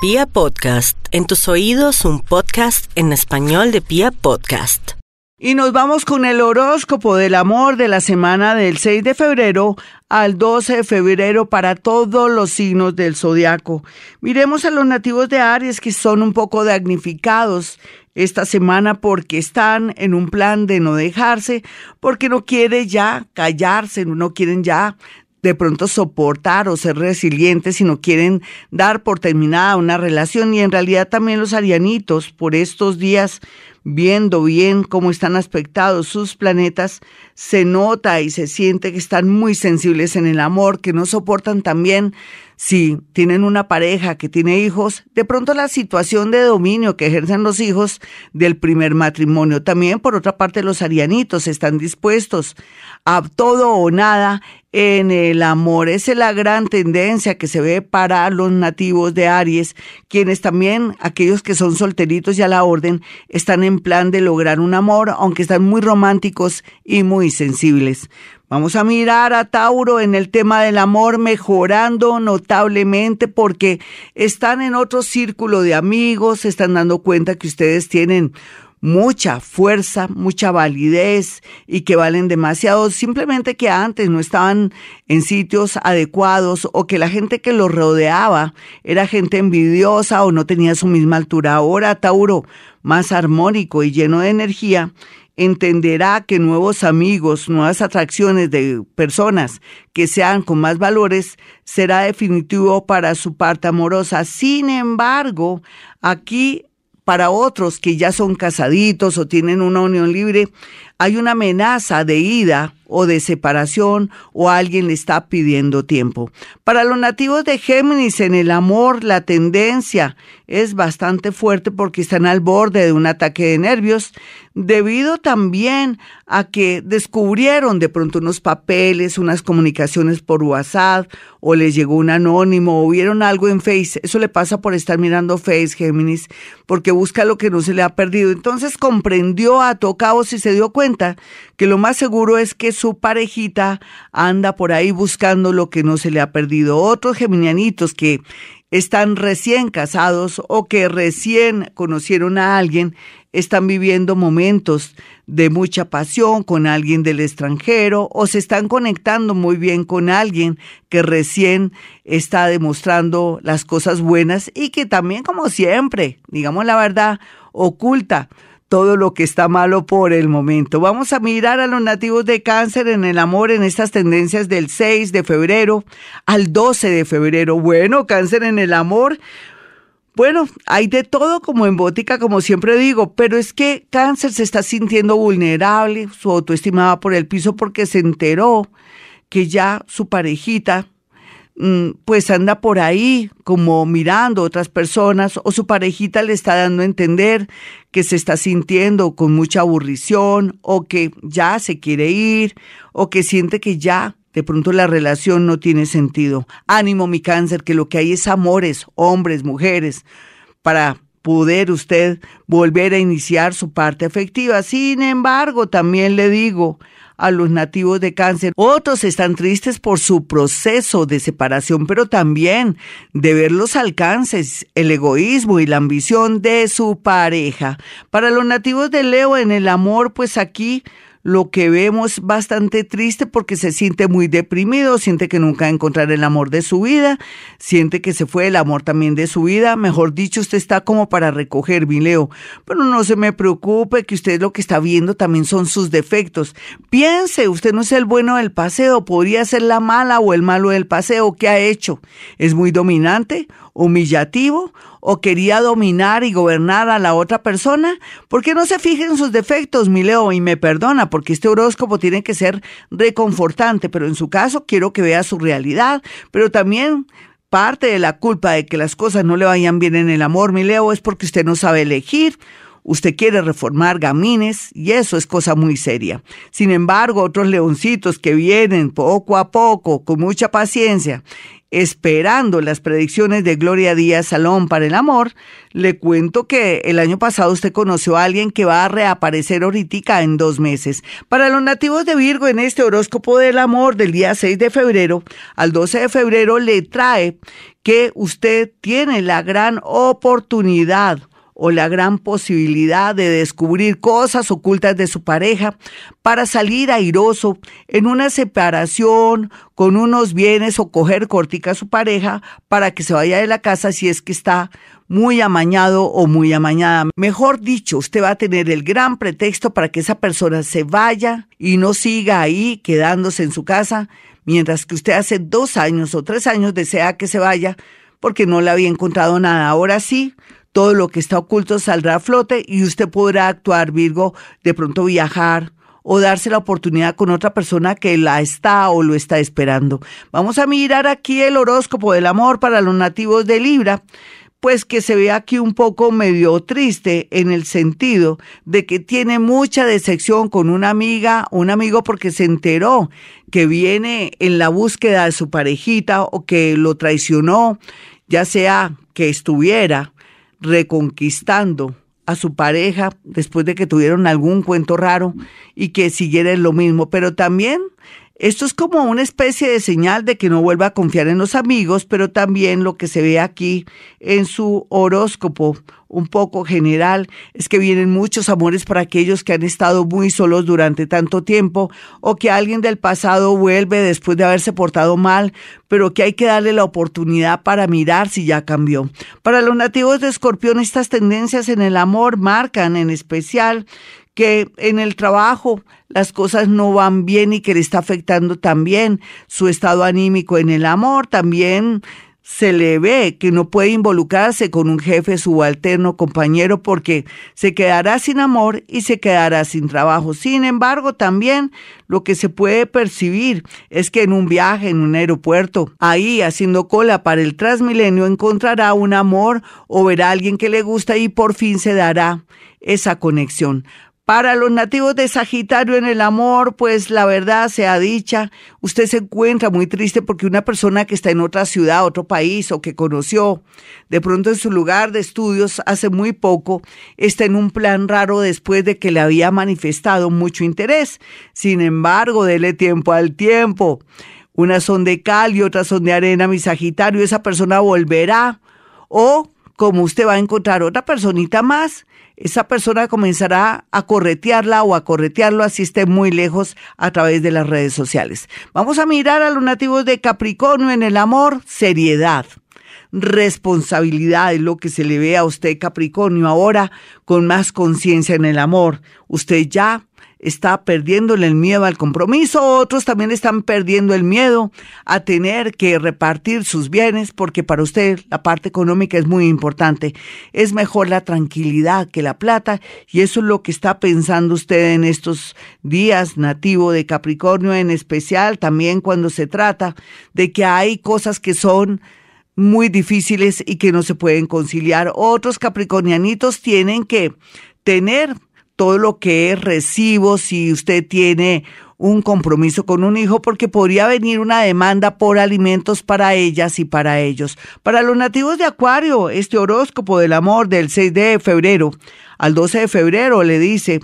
Pia Podcast, en tus oídos un podcast en español de Pia Podcast. Y nos vamos con el horóscopo del amor de la semana del 6 de febrero al 12 de febrero para todos los signos del zodiaco. Miremos a los nativos de Aries que son un poco damnificados esta semana porque están en un plan de no dejarse, porque no quieren ya callarse, no quieren ya de pronto soportar o ser resilientes si no quieren dar por terminada una relación y en realidad también los arianitos por estos días viendo bien cómo están aspectados sus planetas, se nota y se siente que están muy sensibles en el amor, que no soportan también si tienen una pareja que tiene hijos, de pronto la situación de dominio que ejercen los hijos del primer matrimonio. También, por otra parte, los arianitos están dispuestos a todo o nada en el amor. Esa es la gran tendencia que se ve para los nativos de Aries, quienes también, aquellos que son solteritos y a la orden, están en plan de lograr un amor, aunque están muy románticos y muy sensibles. Vamos a mirar a Tauro en el tema del amor mejorando notablemente porque están en otro círculo de amigos, se están dando cuenta que ustedes tienen mucha fuerza, mucha validez y que valen demasiado, simplemente que antes no estaban en sitios adecuados o que la gente que los rodeaba era gente envidiosa o no tenía su misma altura. Ahora Tauro, más armónico y lleno de energía, entenderá que nuevos amigos, nuevas atracciones de personas que sean con más valores será definitivo para su parte amorosa. Sin embargo, aquí para otros que ya son casaditos o tienen una unión libre, hay una amenaza de ida o de separación o alguien le está pidiendo tiempo. Para los nativos de Géminis en el amor, la tendencia es bastante fuerte porque están al borde de un ataque de nervios, debido también a que descubrieron de pronto unos papeles, unas comunicaciones por WhatsApp, o les llegó un anónimo, o vieron algo en Face. Eso le pasa por estar mirando Face, Géminis, porque busca lo que no se le ha perdido. Entonces comprendió a tocaos y se dio cuenta que lo más seguro es que su parejita anda por ahí buscando lo que no se le ha perdido. Otros geminianitos que están recién casados o que recién conocieron a alguien, están viviendo momentos de mucha pasión con alguien del extranjero o se están conectando muy bien con alguien que recién está demostrando las cosas buenas y que también, como siempre, digamos la verdad, oculta todo lo que está malo por el momento. Vamos a mirar a los nativos de cáncer en el amor en estas tendencias del 6 de febrero al 12 de febrero. Bueno, cáncer en el amor. Bueno, hay de todo como en bótica, como siempre digo, pero es que cáncer se está sintiendo vulnerable, su autoestima va por el piso porque se enteró que ya su parejita pues anda por ahí como mirando otras personas o su parejita le está dando a entender que se está sintiendo con mucha aburrición o que ya se quiere ir o que siente que ya de pronto la relación no tiene sentido. Ánimo mi cáncer, que lo que hay es amores, hombres, mujeres, para poder usted volver a iniciar su parte afectiva. Sin embargo, también le digo, a los nativos de cáncer. Otros están tristes por su proceso de separación, pero también de ver los alcances, el egoísmo y la ambición de su pareja. Para los nativos de Leo en el amor, pues aquí lo que vemos bastante triste porque se siente muy deprimido, siente que nunca va a encontrar el amor de su vida, siente que se fue el amor también de su vida, mejor dicho, usted está como para recoger, mi Leo, pero no se me preocupe que usted lo que está viendo también son sus defectos. Piense, usted no es el bueno del paseo, podría ser la mala o el malo del paseo, ¿qué ha hecho? ¿Es muy dominante? Humillativo o quería dominar y gobernar a la otra persona? ¿Por qué no se fija en sus defectos, mi Leo? Y me perdona, porque este horóscopo tiene que ser reconfortante, pero en su caso quiero que vea su realidad, pero también parte de la culpa de que las cosas no le vayan bien en el amor, mi Leo, es porque usted no sabe elegir usted quiere reformar gamines y eso es cosa muy seria. Sin embargo, otros leoncitos que vienen poco a poco, con mucha paciencia esperando las predicciones de Gloria Díaz Salón para el amor, le cuento que el año pasado usted conoció a alguien que va a reaparecer ahorita en dos meses. Para los nativos de Virgo, en este horóscopo del amor del día 6 de febrero al 12 de febrero, le trae que usted tiene la gran oportunidad o la gran posibilidad de descubrir cosas ocultas de su pareja para salir airoso en una separación con unos bienes o coger cortica a su pareja para que se vaya de la casa si es que está muy amañado o muy amañada. Mejor dicho, usted va a tener el gran pretexto para que esa persona se vaya y no siga ahí quedándose en su casa, mientras que usted hace dos años o tres años desea que se vaya porque no le había encontrado nada. Ahora sí, todo lo que está oculto saldrá a flote y usted podrá actuar, Virgo, de pronto viajar o darse la oportunidad con otra persona que la está o lo está esperando. Vamos a mirar aquí el horóscopo del amor para los nativos de Libra pues que se ve aquí un poco medio triste en el sentido de que tiene mucha decepción con una amiga, un amigo porque se enteró que viene en la búsqueda de su parejita o que lo traicionó, ya sea que estuviera reconquistando a su pareja después de que tuvieron algún cuento raro y que siguiera lo mismo, pero también esto es como una especie de señal de que no vuelva a confiar en los amigos, pero también lo que se ve aquí en su horóscopo un poco general es que vienen muchos amores para aquellos que han estado muy solos durante tanto tiempo o que alguien del pasado vuelve después de haberse portado mal, pero que hay que darle la oportunidad para mirar si ya cambió. Para los nativos de Escorpión estas tendencias en el amor marcan en especial que en el trabajo las cosas no van bien y que le está afectando también su estado anímico en el amor, también se le ve que no puede involucrarse con un jefe subalterno compañero porque se quedará sin amor y se quedará sin trabajo. Sin embargo, también lo que se puede percibir es que en un viaje, en un aeropuerto, ahí haciendo cola para el Transmilenio, encontrará un amor o verá a alguien que le gusta y por fin se dará esa conexión. Para los nativos de Sagitario en el amor, pues la verdad sea dicha, usted se encuentra muy triste porque una persona que está en otra ciudad, otro país o que conoció de pronto en su lugar de estudios hace muy poco, está en un plan raro después de que le había manifestado mucho interés. Sin embargo, dele tiempo al tiempo. Unas son de cal y otras son de arena, mi Sagitario, esa persona volverá o como usted va a encontrar otra personita más, esa persona comenzará a corretearla o a corretearlo así esté muy lejos a través de las redes sociales. Vamos a mirar a los nativos de Capricornio en el amor, seriedad responsabilidad es lo que se le ve a usted Capricornio ahora con más conciencia en el amor. Usted ya está perdiéndole el miedo al compromiso, otros también están perdiendo el miedo a tener que repartir sus bienes, porque para usted la parte económica es muy importante. Es mejor la tranquilidad que la plata, y eso es lo que está pensando usted en estos días nativo de Capricornio, en especial también cuando se trata de que hay cosas que son muy difíciles y que no se pueden conciliar. Otros capricornianitos tienen que tener todo lo que es recibo, si usted tiene un compromiso con un hijo, porque podría venir una demanda por alimentos para ellas y para ellos. Para los nativos de Acuario, este horóscopo del amor del 6 de febrero al 12 de febrero le dice,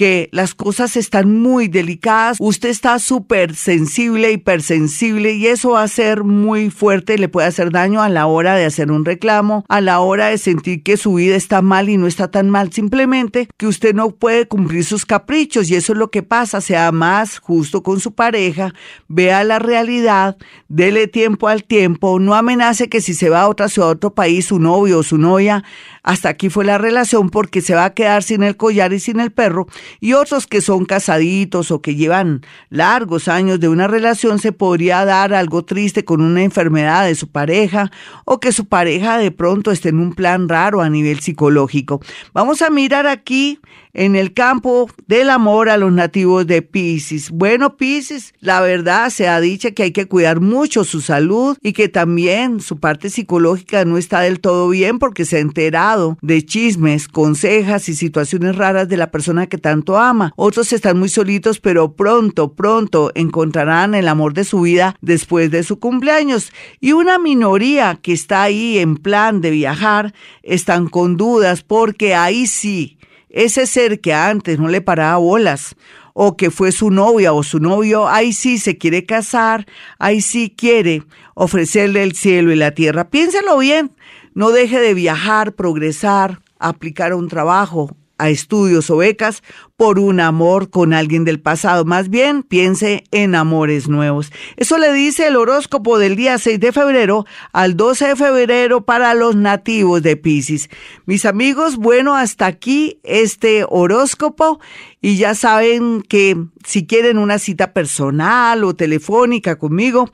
que las cosas están muy delicadas, usted está súper sensible, hipersensible y eso va a ser muy fuerte, le puede hacer daño a la hora de hacer un reclamo, a la hora de sentir que su vida está mal y no está tan mal, simplemente que usted no puede cumplir sus caprichos y eso es lo que pasa, sea más justo con su pareja, vea la realidad, dele tiempo al tiempo, no amenace que si se va a otra ciudad, a otro país, su novio o su novia, hasta aquí fue la relación porque se va a quedar sin el collar y sin el perro y otros que son casaditos o que llevan largos años de una relación se podría dar algo triste con una enfermedad de su pareja o que su pareja de pronto esté en un plan raro a nivel psicológico. Vamos a mirar aquí en el campo del amor a los nativos de Pisces. Bueno, Pisces, la verdad se ha dicho que hay que cuidar mucho su salud y que también su parte psicológica no está del todo bien porque se ha enterado de chismes, consejas y situaciones raras de la persona que tanto ama. Otros están muy solitos, pero pronto, pronto encontrarán el amor de su vida después de su cumpleaños. Y una minoría que está ahí en plan de viajar están con dudas porque ahí sí, ese ser que antes no le paraba bolas o que fue su novia o su novio, ahí sí se quiere casar, ahí sí quiere ofrecerle el cielo y la tierra. Piénselo bien, no deje de viajar, progresar, aplicar un trabajo, a estudios o becas por un amor con alguien del pasado. Más bien, piense en amores nuevos. Eso le dice el horóscopo del día 6 de febrero al 12 de febrero para los nativos de Pisces. Mis amigos, bueno, hasta aquí este horóscopo y ya saben que si quieren una cita personal o telefónica conmigo,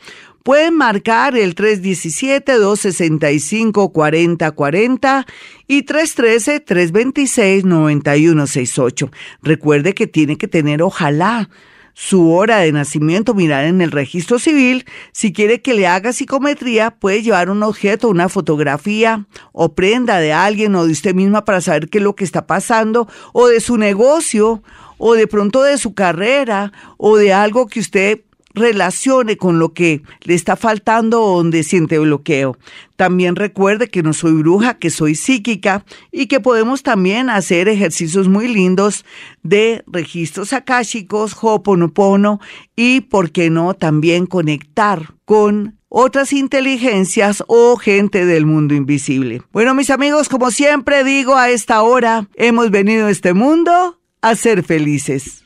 Pueden marcar el 317-265-4040 y 313-326-9168. Recuerde que tiene que tener, ojalá, su hora de nacimiento, mirar en el registro civil. Si quiere que le haga psicometría, puede llevar un objeto, una fotografía o prenda de alguien o de usted misma para saber qué es lo que está pasando o de su negocio o de pronto de su carrera o de algo que usted relacione con lo que le está faltando o donde siente bloqueo. También recuerde que no soy bruja, que soy psíquica y que podemos también hacer ejercicios muy lindos de registros akáshicos, hoponopono y, por qué no, también conectar con otras inteligencias o gente del mundo invisible. Bueno, mis amigos, como siempre digo a esta hora, hemos venido a este mundo a ser felices.